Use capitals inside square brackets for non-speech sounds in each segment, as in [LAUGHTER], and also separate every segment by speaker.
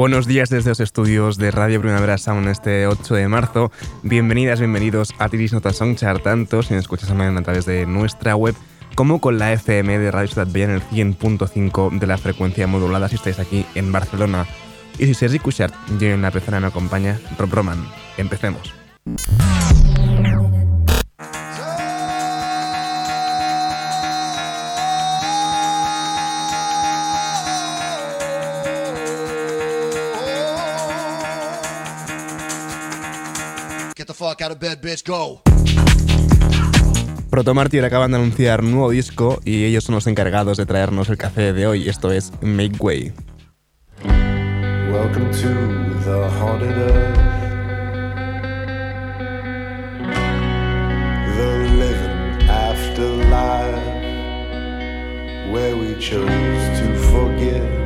Speaker 1: Buenos días desde los estudios de Radio Primavera Sound este 8 de marzo. Bienvenidas, bienvenidos a Tiris Nota Songchart, tanto si nos escuchas a través de nuestra web como con la FM de Radio Ciudad Bella en el 100.5 de la frecuencia modulada si estáis aquí en Barcelona. Y si Sergi Cushart, yo en la persona me acompaña, Rob Roman. Empecemos. Fuck out of bed, bitch, go. Proto Martyr acaban de anunciar nuevo disco y ellos son los encargados de traernos el café de hoy. Esto es Make Way. Welcome to the haunted earth. The living afterlife. Where we chose to forget.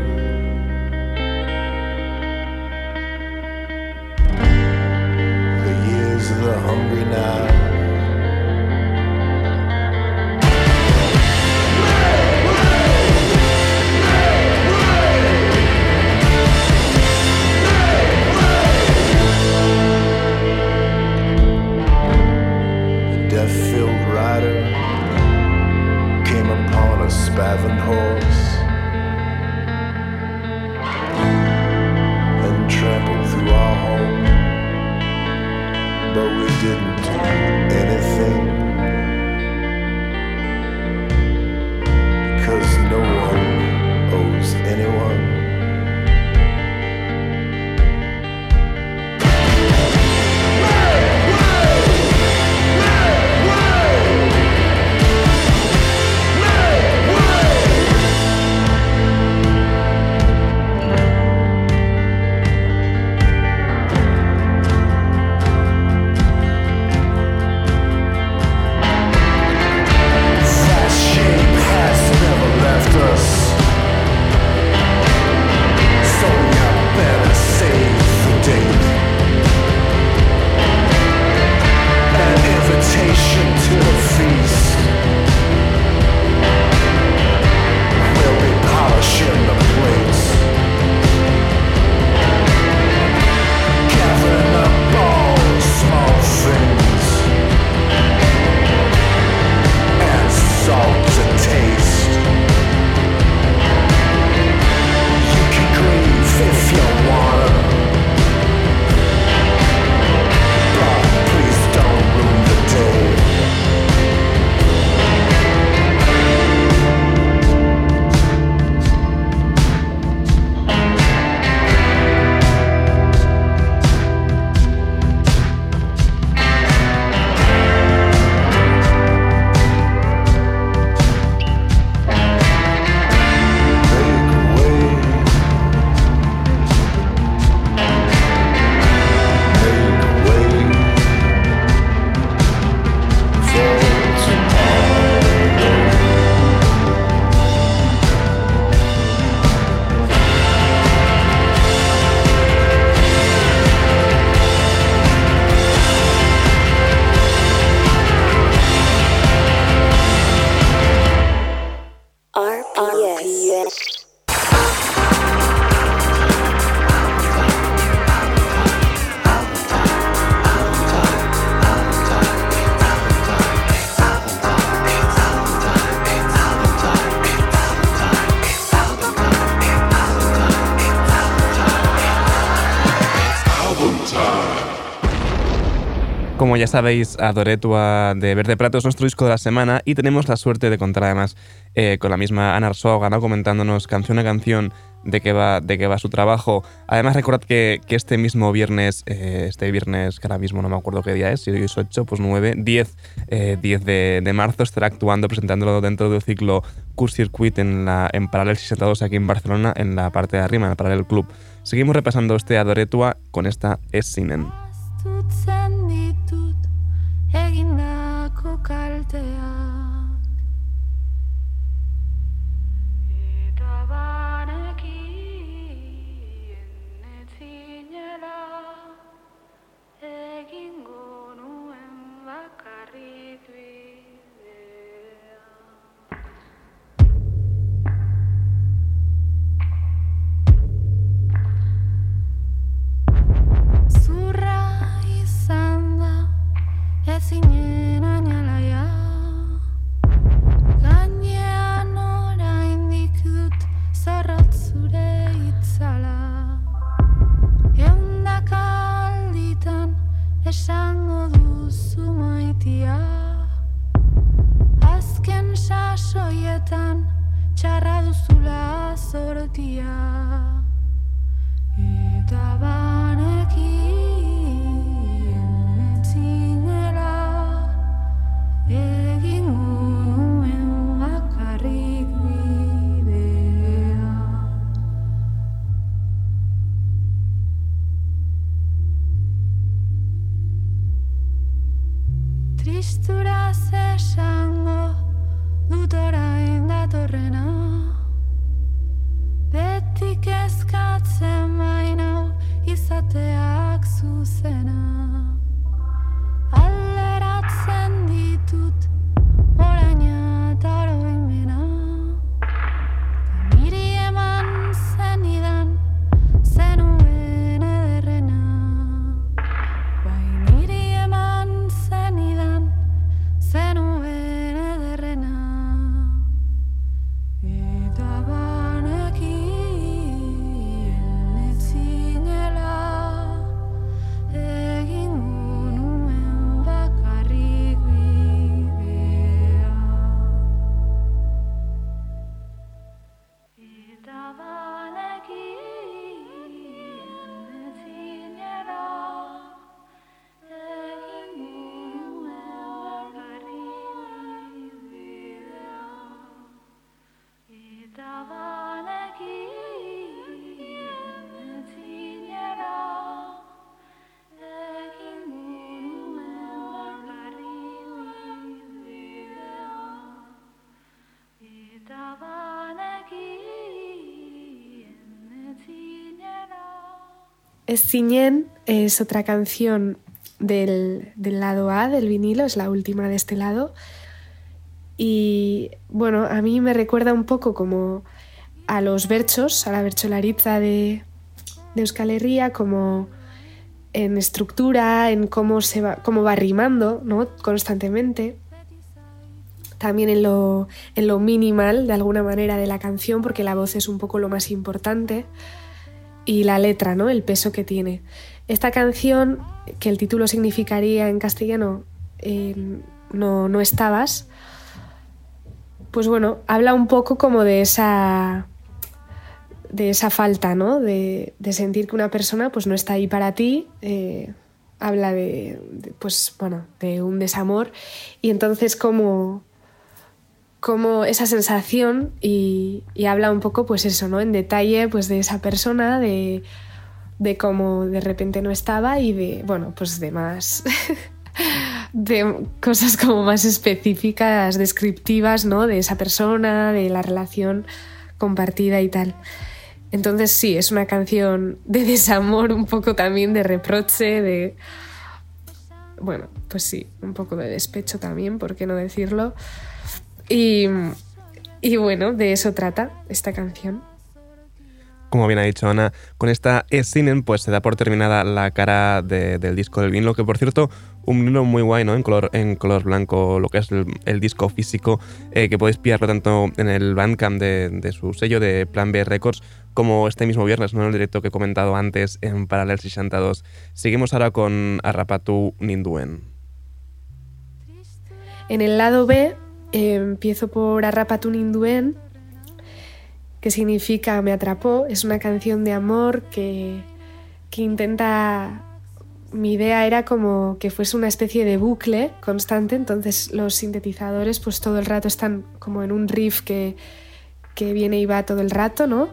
Speaker 2: Como ya sabéis, Adoré de Verde Prato es nuestro disco de la semana y tenemos la suerte de contar además eh, con la misma Ana Arsoga, ¿no? comentándonos canción a canción de qué va, de qué va su trabajo. Además, recordad que, este mismo viernes, eh, este viernes que ahora mismo no me acuerdo qué día es, si hoy es 8, pues 9, 10, 10 de, marzo estará actuando, presentándolo dentro del ciclo Q-Circuit en, la, en Paralel 62 aquí en Barcelona, en la parte de arriba, en el Paralel Club. Seguimos repasando este Adoretua con esta Es.
Speaker 3: Es otra canción del, lado A del vinilo, es la última de este lado. Y bueno, a mí me recuerda un poco como a los berchos, a la bercholariza de, de Euskal Herria, como en estructura, en cómo, se va, cómo va rimando ¿no? constantemente. También en lo, en lo minimal, de alguna manera, de la canción, porque la voz es un poco lo más importante y la letra, ¿no? El peso que tiene. Esta canción, que el título significaría en castellano em, no, no estabas, pues bueno, habla un poco como de esa de esa falta, ¿no? De, sentir que una persona pues no está ahí para ti. Eh, habla de, pues bueno, de un desamor. Y entonces como como esa sensación y, habla un poco, pues eso, ¿no? En detalle, pues de esa persona, de, de cómo de repente no estaba y de, bueno, pues de más, [LAUGHS] de cosas como más específicas, descriptivas, ¿no? De esa persona, de la relación compartida y tal. Entonces sí, es una canción de desamor, un poco también de reproche, de... Bueno, pues sí, un poco de despecho también, ¿por qué no decirlo? Y, y bueno, de eso trata esta canción.
Speaker 2: Como bien ha dicho Ana, con esta Sinen pues se da por terminada la cara del disco del vinilo, que por cierto, un vinilo muy guay, ¿no? En color, en color blanco, lo que es el, disco físico, eh, que podéis pillarlo tanto en el Bandcamp de, de, su sello de Plan B Records, como este mismo viernes, ¿no? En el directo que he comentado antes en Parallel 62. Seguimos ahora con Arrapatu Ninduen.
Speaker 3: En el lado B empiezo por Arrapatun Induen, que significa Me atrapó. Es una canción de amor que, que intenta mi idea era como que fuese una especie de bucle constante, entonces los sintetizadores pues todo el rato están como en un riff que, que viene y va todo el rato, ¿no?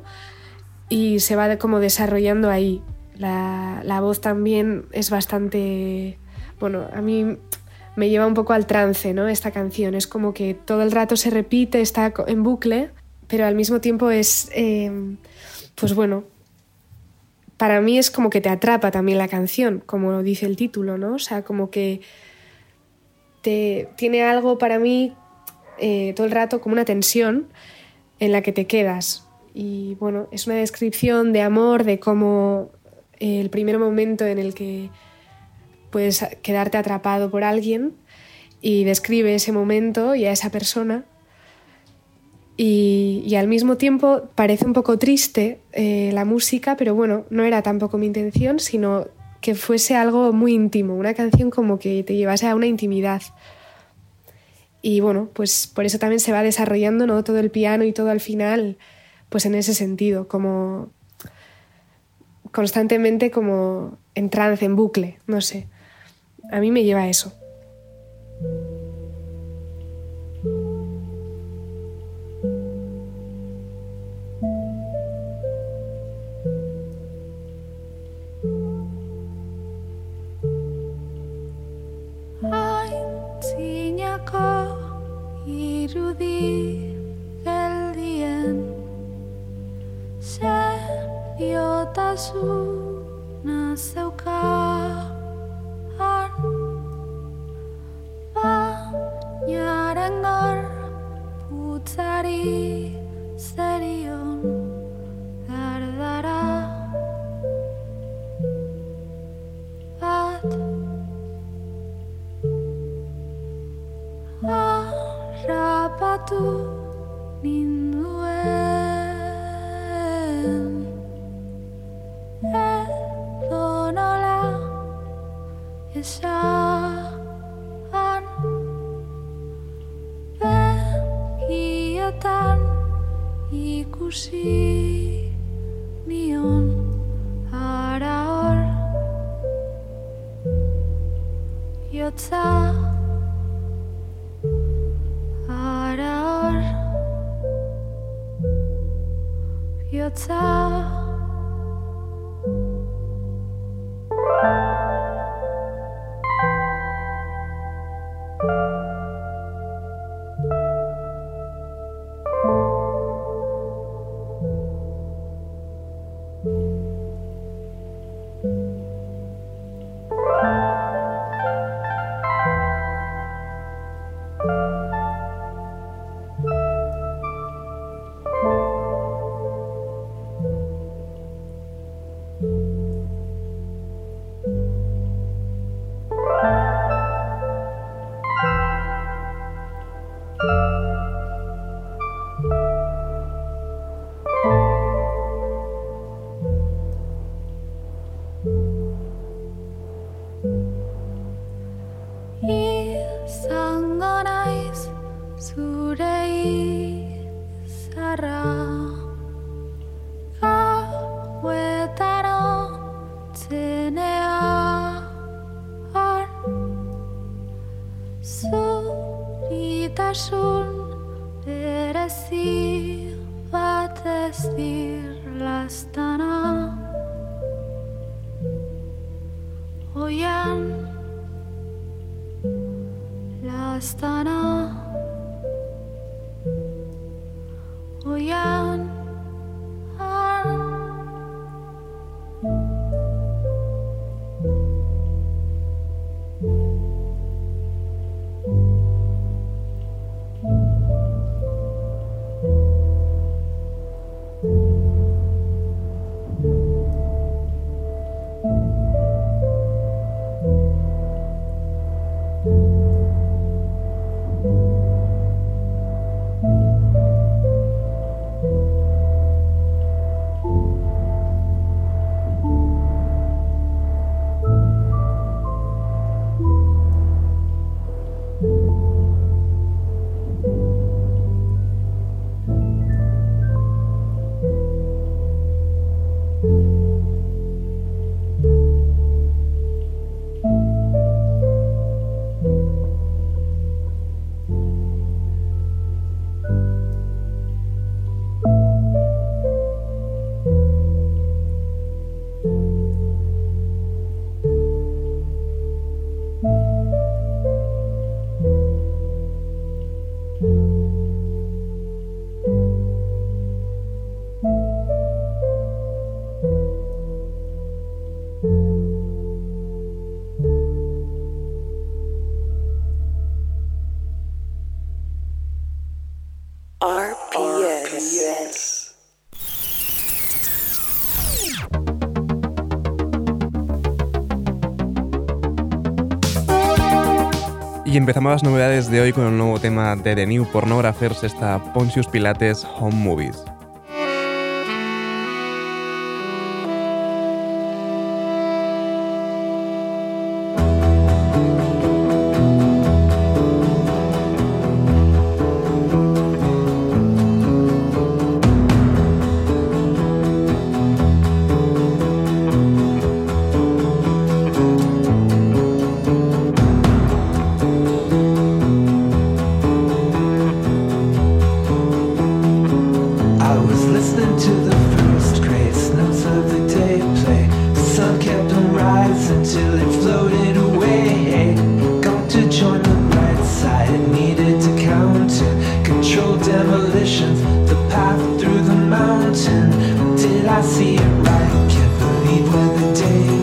Speaker 3: Y se va como desarrollando ahí. La, la, voz también es bastante, bueno, a mí me lleva un poco al trance, ¿no? Esta canción es como que todo el rato se repite, está en bucle, pero al mismo tiempo es, eh, pues bueno, para mí es como que te atrapa también la canción, como dice el título, ¿no? O sea, como que te, tiene algo para mí eh, todo el rato como una tensión en la que te quedas. Y bueno, es una descripción de amor, de cómo el primer momento en el que puedes quedarte atrapado por alguien y describe ese momento y a esa persona y, al mismo tiempo parece un poco triste eh, la música, pero bueno, no era tampoco mi intención, sino que fuese algo muy íntimo, una canción como que te llevase a una intimidad. Y bueno, pues por eso también se va desarrollando ¿no? todo el piano y todo al final, pues en ese sentido, como constantemente como en trance, en bucle, no sé. A mí me lleva eso.
Speaker 1: empezamos las novedades de hoy con el nuevo tema de The New Pornographers, esta Pontius Pilates Home Movies.
Speaker 4: day.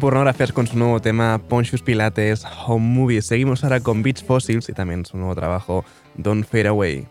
Speaker 1: Pornographias con su nuevo tema Pontius Pilates Home Movie. Seguimos ahora con Beach Fossils y también su nuevo trabajo Don't Fade Away.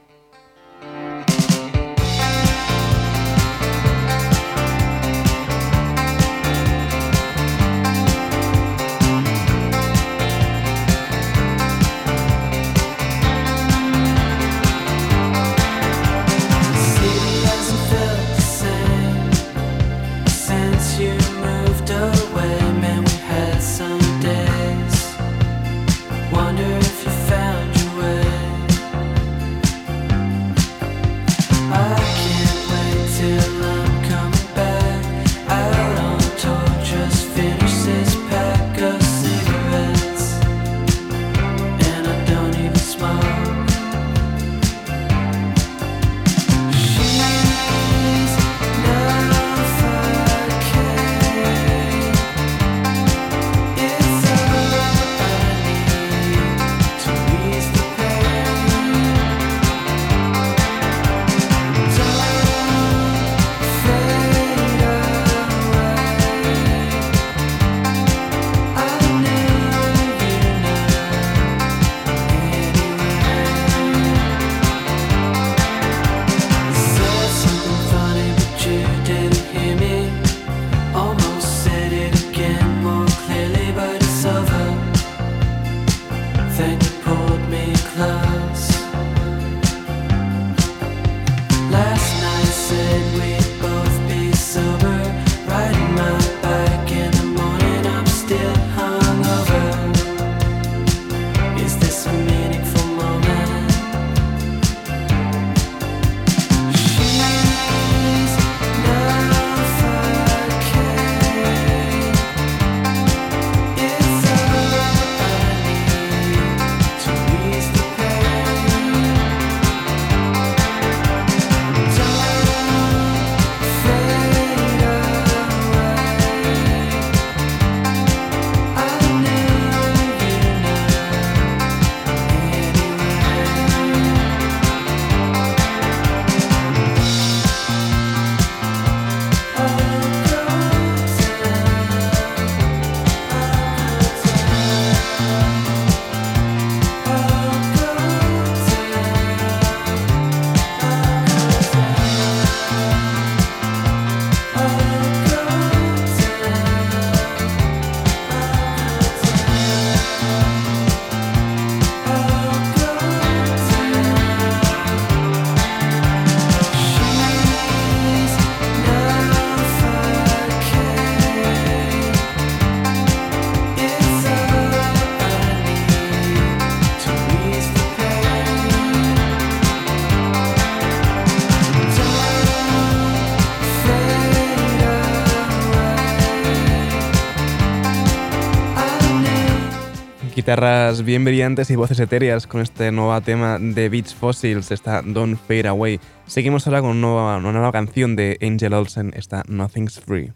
Speaker 5: Guitarras bien brillantes y voces etéreas con este nuevo tema de Beach Fossils, esta Don't Fade Away. Seguimos ahora con una nueva, una nueva canción de Angel Olsen, esta Nothing's Free.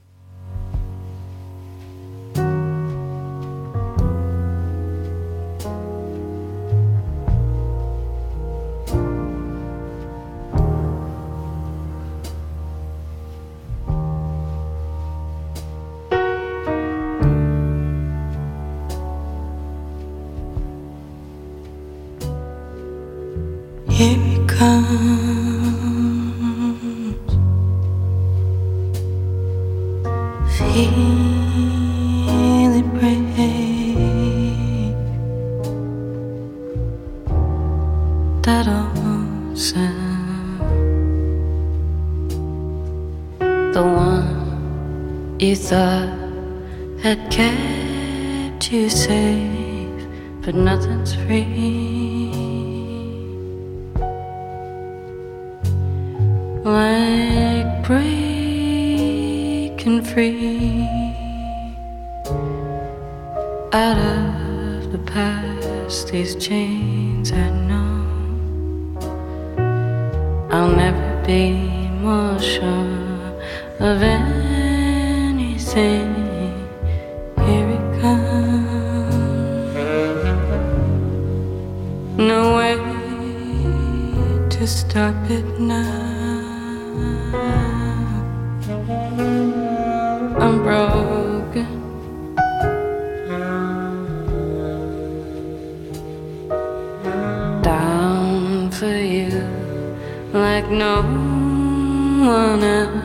Speaker 6: I'll never be more sure of anything. Here it comes. No way to stop it now. No one else.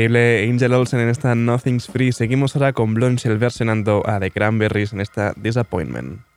Speaker 5: Increíble Angel Olsen en esta Nothing's Free. Seguimos ahora con Blonchel versionando a The Cranberries en esta Disappointment.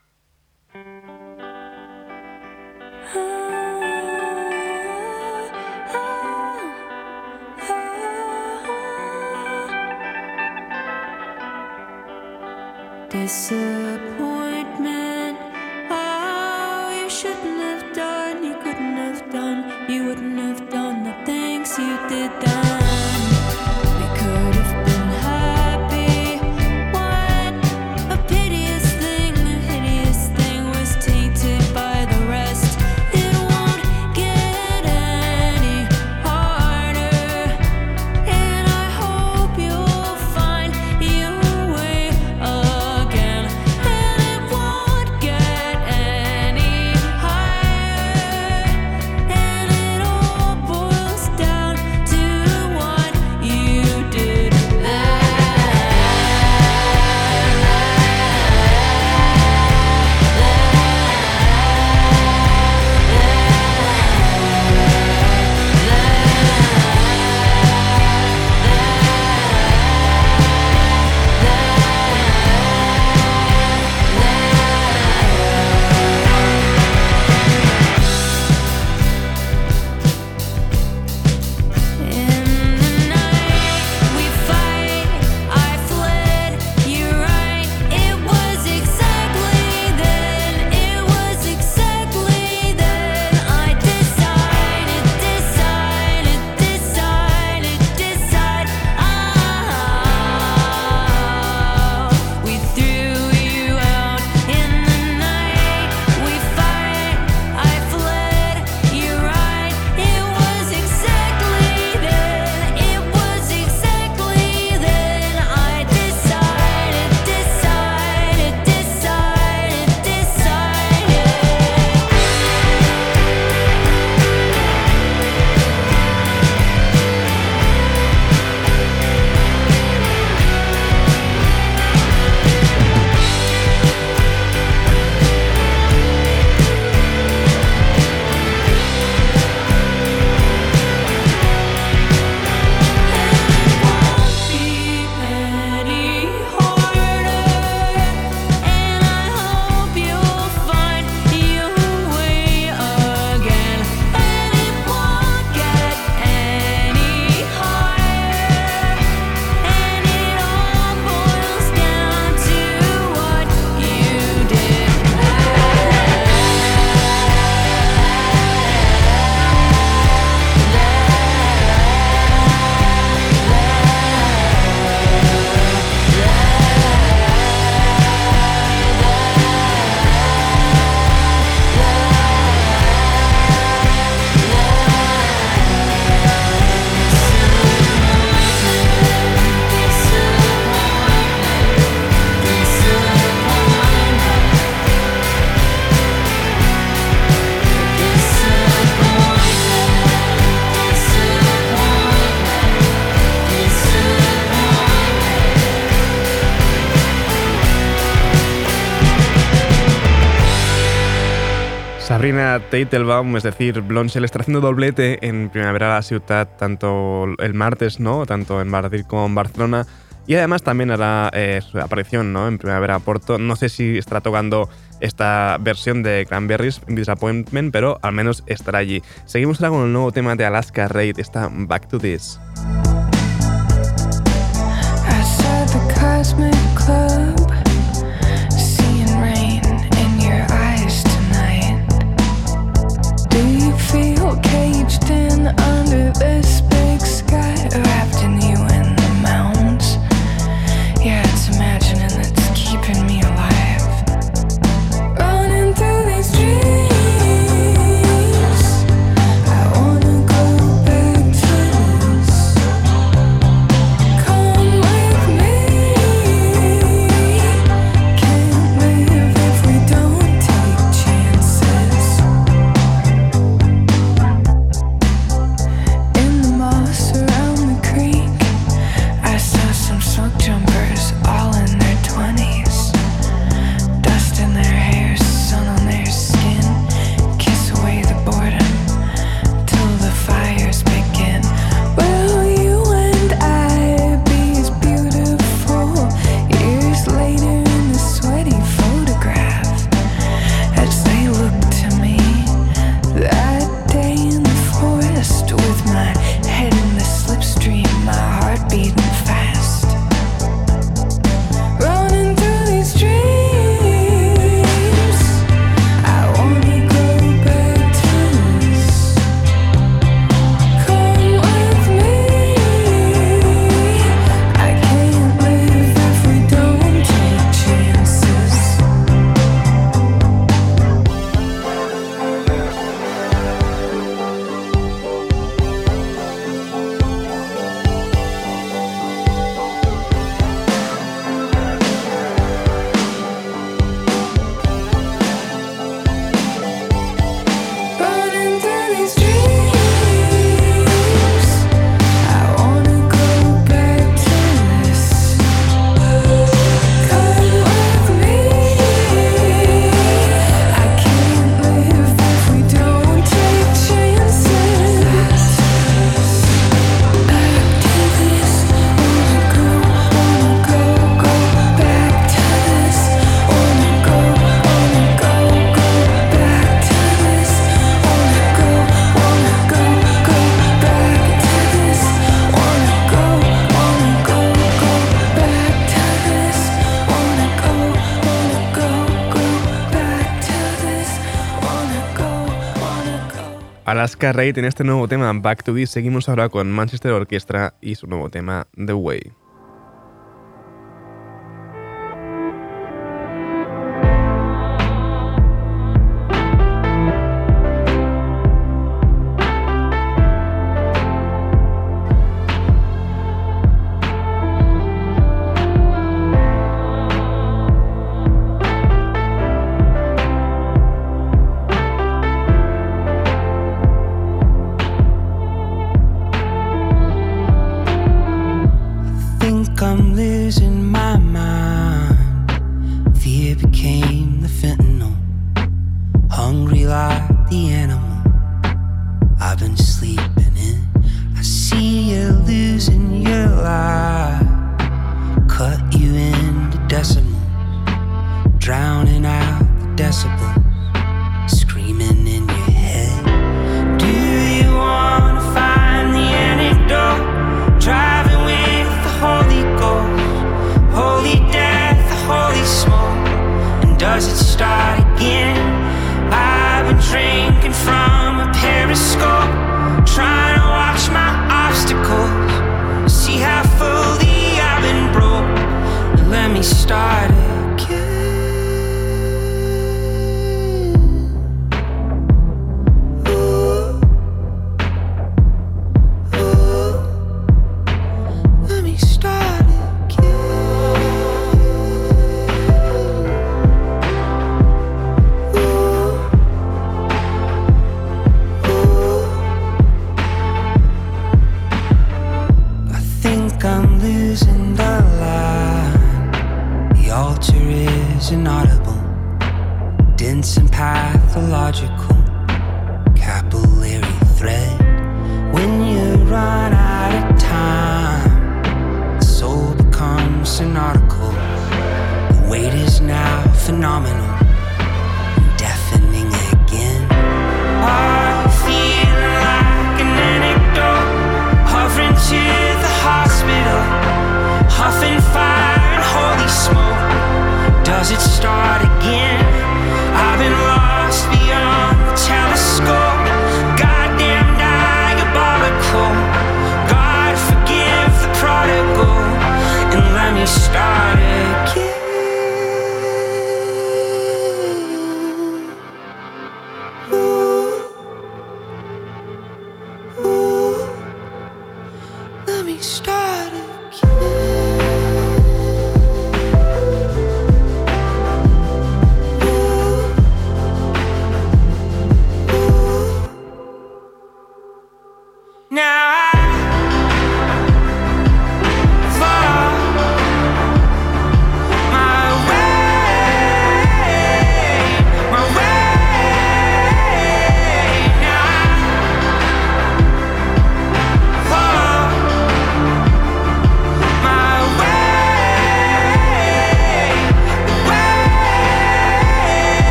Speaker 1: Teitelbaum, es decir, Blonsell está haciendo doblete en Primavera a la Ciudad, tanto el martes, ¿no? Tanto en Madrid como en Barcelona. Y además también hará eh, su aparición ¿no? en Primavera a Porto. No sé si estará tocando esta versión de Cranberries Disappointment, pero al menos estará allí. Seguimos ahora con el nuevo tema de Alaska Raid, está Back to This.
Speaker 7: I said the cosmic club.
Speaker 1: Alaska Raid en este nuevo tema Back to This. Seguimos ahora con Manchester Orchestra y su nuevo tema The Way.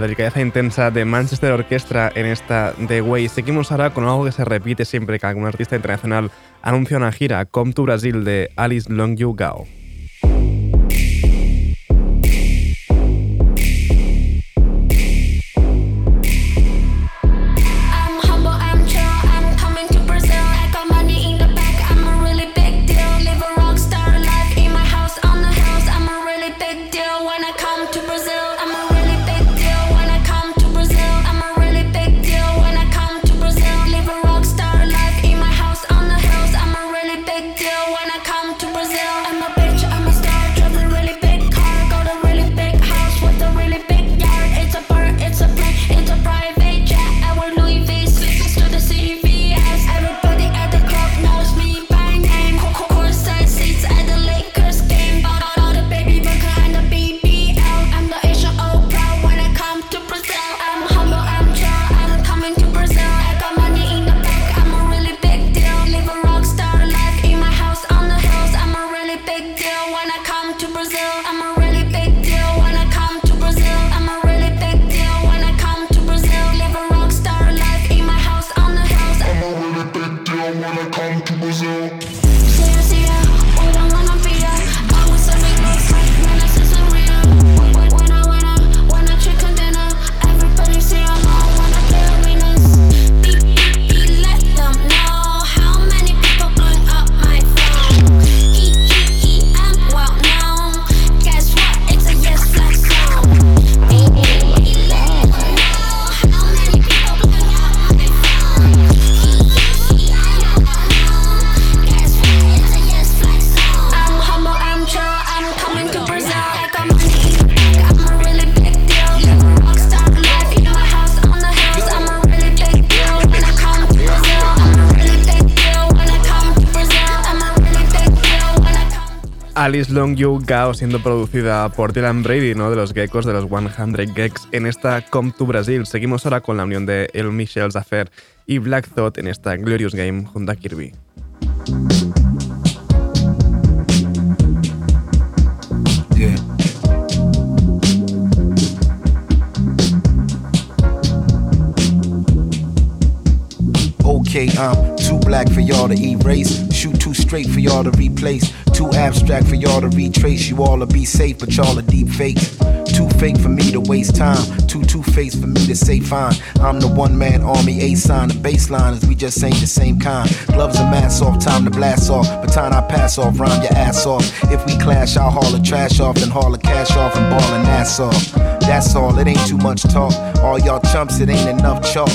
Speaker 8: delicadeza intensa de Manchester Orchestra en esta The Way. Seguimos ahora con algo que se repite siempre que algún artista internacional anuncia una gira, Come to Brasil de Alice Long Yu Gao. Alice Long You Gao siendo producida por Dylan Brady, ¿no? de los geckos de los 100 Gecks en esta Come to Brasil. Seguimos ahora con la unión de El Michel Zaffer y Black Thought en esta Glorious Game junto a Kirby.
Speaker 9: Okay. black for y'all to erase. Shoot too straight for y'all to replace. Too abstract for y'all to retrace. You all to be safe, but y'all are deep fake too fake for me to waste time. Too two faced for me to say fine. I'm the one man army, A sign. The baseline is we just ain't the same kind. Gloves and masks off, time to blast off. But time I pass off, rhyme your ass off. If we clash, I'll haul the trash off, and haul the cash off and ball an ass off. That's all, it ain't too much talk. All y'all chumps, it ain't enough chalk.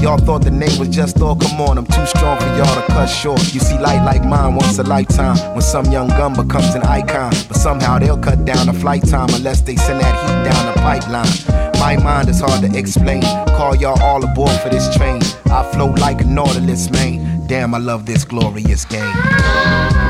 Speaker 9: Y'all thought the name was just all come on. I'm too strong for y'all to cut short. You see light like mine once a lifetime. When some young gun becomes an icon. But somehow they'll cut down the flight time unless they send that down the pipeline. My mind is hard to explain. Call y'all all aboard for this train. I float like a Nautilus, man. Damn, I love this glorious game.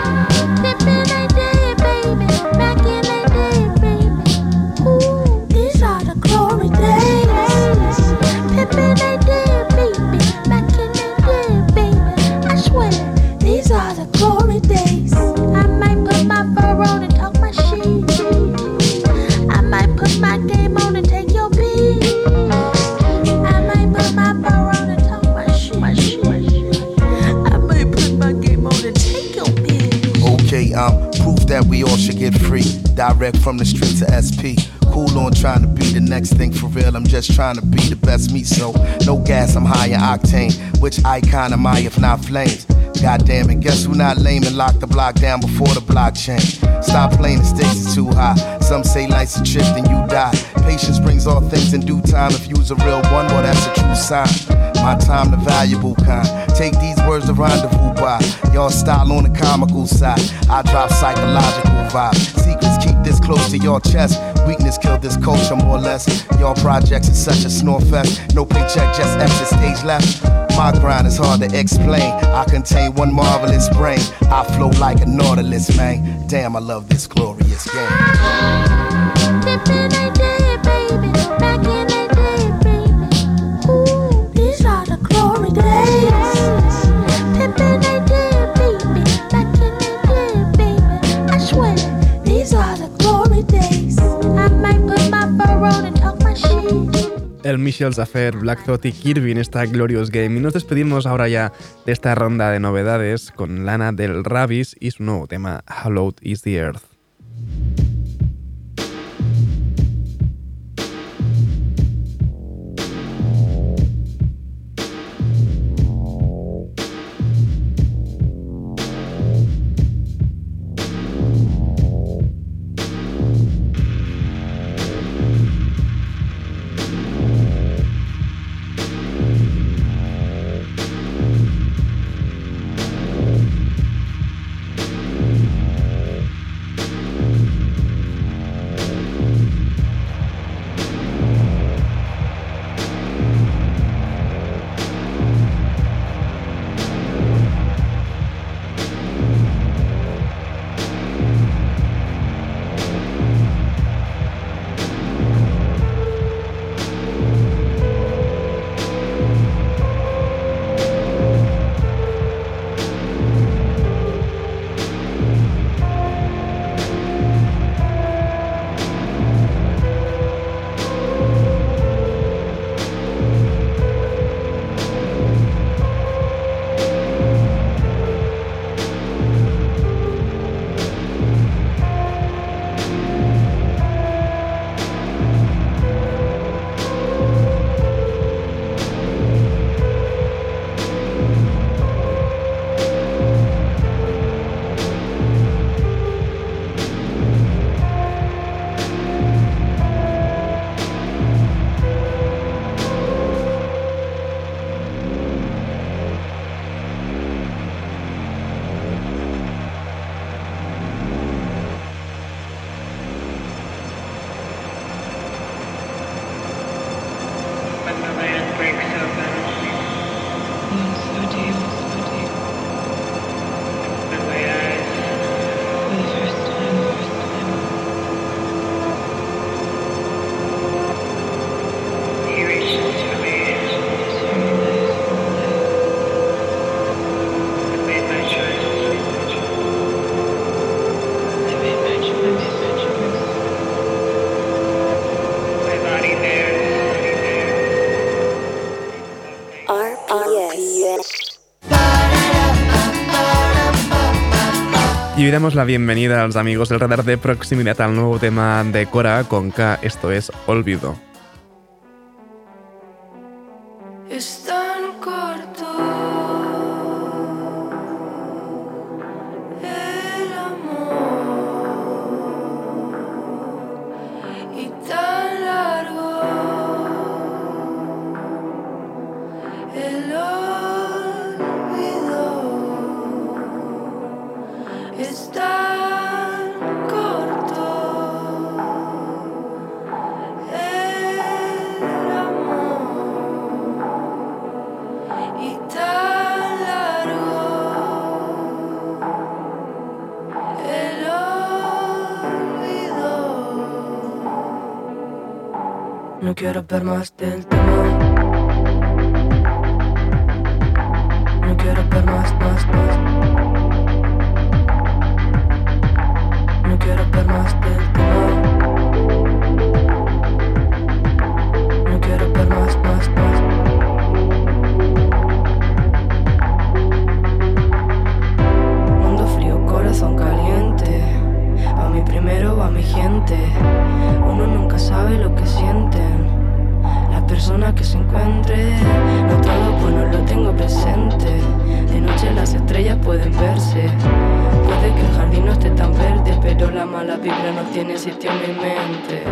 Speaker 9: Direct from the street to SP. Cool on trying to be the next thing for real. I'm just trying to be the best me. So no gas, I'm high in octane. Which icon am I if not flames? God damn it, guess who not lame and locked the block down before the blockchain? Stop playing, the stakes is too high. Some say life's a trip, then you die. Patience brings all things in due time. If you's a real one, well, that's a true sign. My time, the valuable kind. Take these words to rendezvous by. Y'all style on the comical side. I drop psychological vibes. Close to your chest. Weakness killed this culture more or less. Y'all projects is such a snore fest. No paycheck, just exit stage left. My grind is hard to explain. I contain one marvelous brain. I flow like a nautilus, man. Damn, I love this glorious game.
Speaker 1: El Michel's Affair, Black Thought y Kirby en esta Glorious Game. Y nos despedimos ahora ya de esta ronda de novedades con Lana del Ravis y su nuevo tema Hallowed is the Earth. Y damos la bienvenida a los amigos del radar de proximidad al nuevo tema de Cora con K, esto es Olvido.
Speaker 10: per mostrar. mala vibra no tiene sitio en mi mente.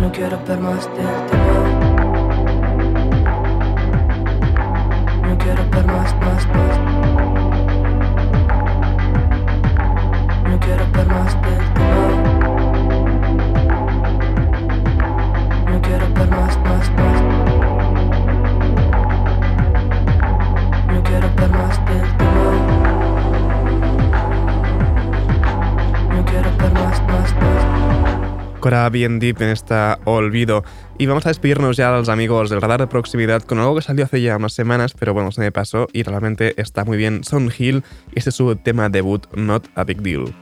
Speaker 10: No quiero
Speaker 5: permaste. bien deep en esta Olvido. Y vamos a despedirnos ya a los amigos del radar de proximidad con algo que salió hace ya más semanas, pero bueno, se me pasó y realmente está muy bien. Son Hill este es su tema debut, Not a Big Deal.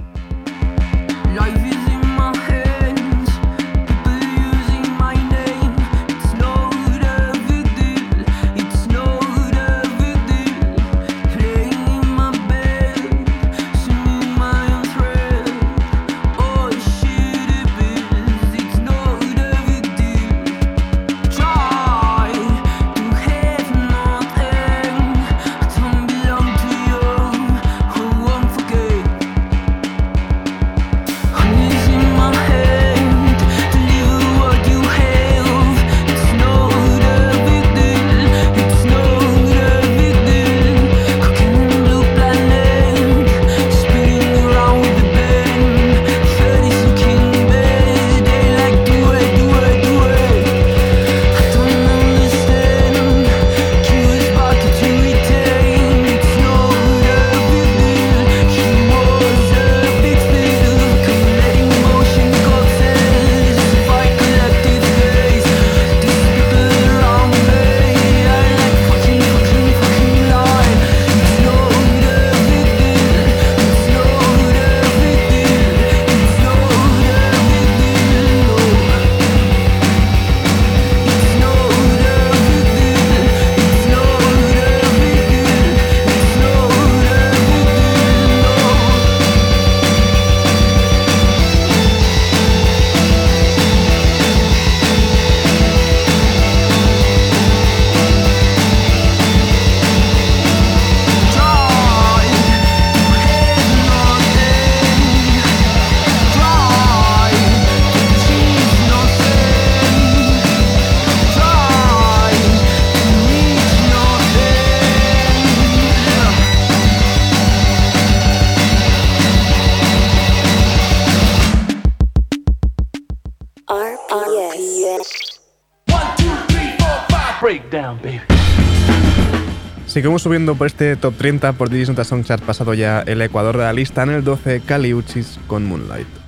Speaker 5: subiendo por este top 30 por Digital Song Chart pasado ya el Ecuador de la lista en el 12 Caliuchis con Moonlight.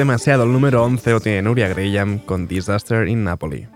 Speaker 2: demasiado el número 11 lo tiene Nuria Graham con Disaster in Napoli.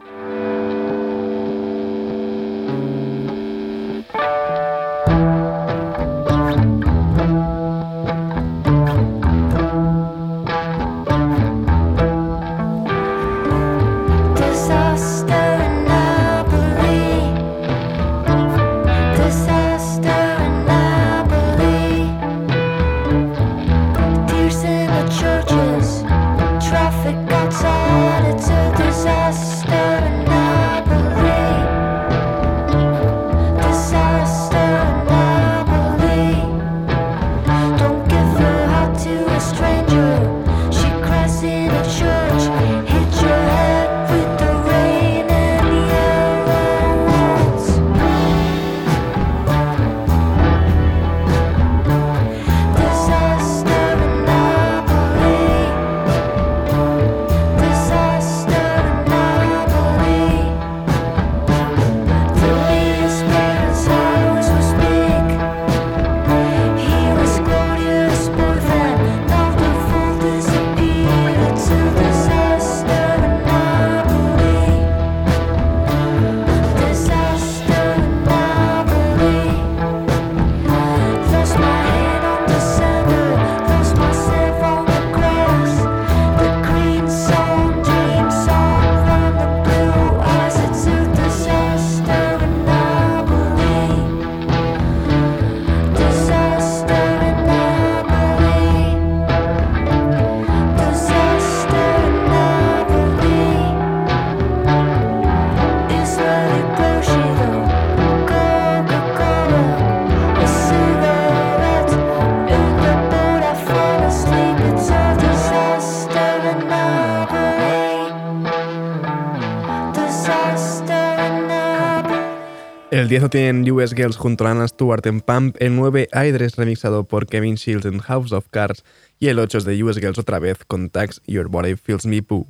Speaker 2: El 10 lo tienen US Girls junto a Anna Stewart en Pump. El 9, Idris remixado por Kevin Shields en House of Cards. Y el 8 es de US Girls otra vez con Tax Your Body Feels Me Poo.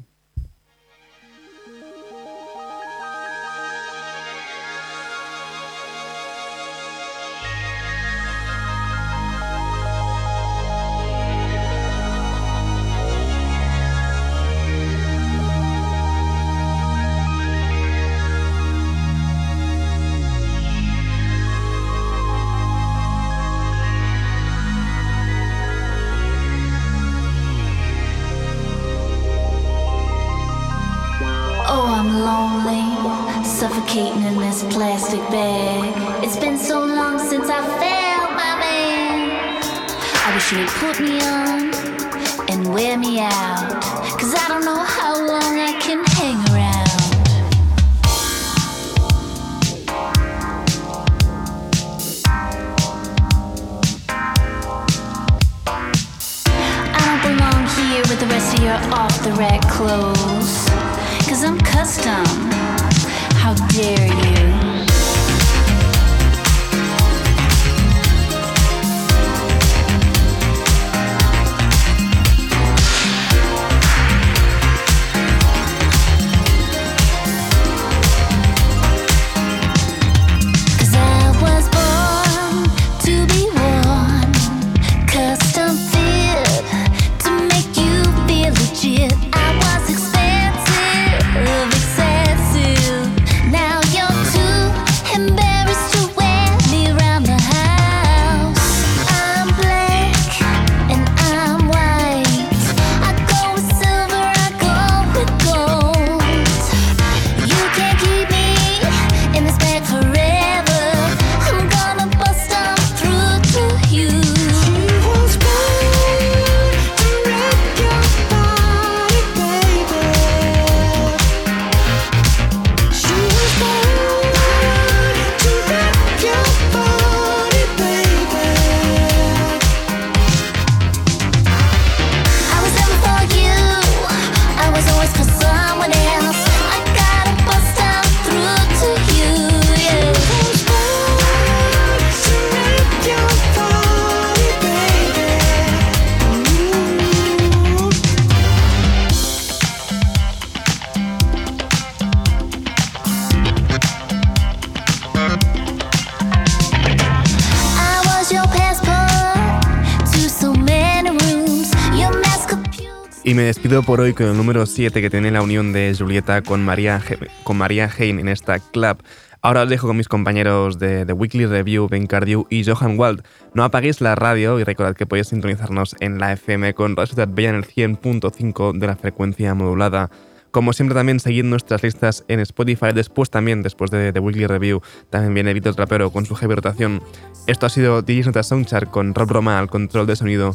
Speaker 1: Por hoy con el número 7 que tiene la unión de Julieta con María, con María Hein en esta club. Ahora os dejo con mis compañeros de The Weekly Review, Ben Cardew y Johan Wald. No apaguéis la radio y recordad que podéis sintonizarnos en la FM con Radio Ciudad en el 100.5 de la frecuencia modulada. Como siempre también seguid nuestras listas en Spotify. Después también, después de The Weekly Review, también viene Vito Trapero con su heavy rotación. Esto ha sido DJs Nota Soundchart con Rob Roma al control de sonido.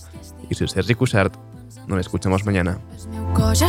Speaker 1: Y soy Sergi Cushart. Nos escuchamos mañana.
Speaker 5: cos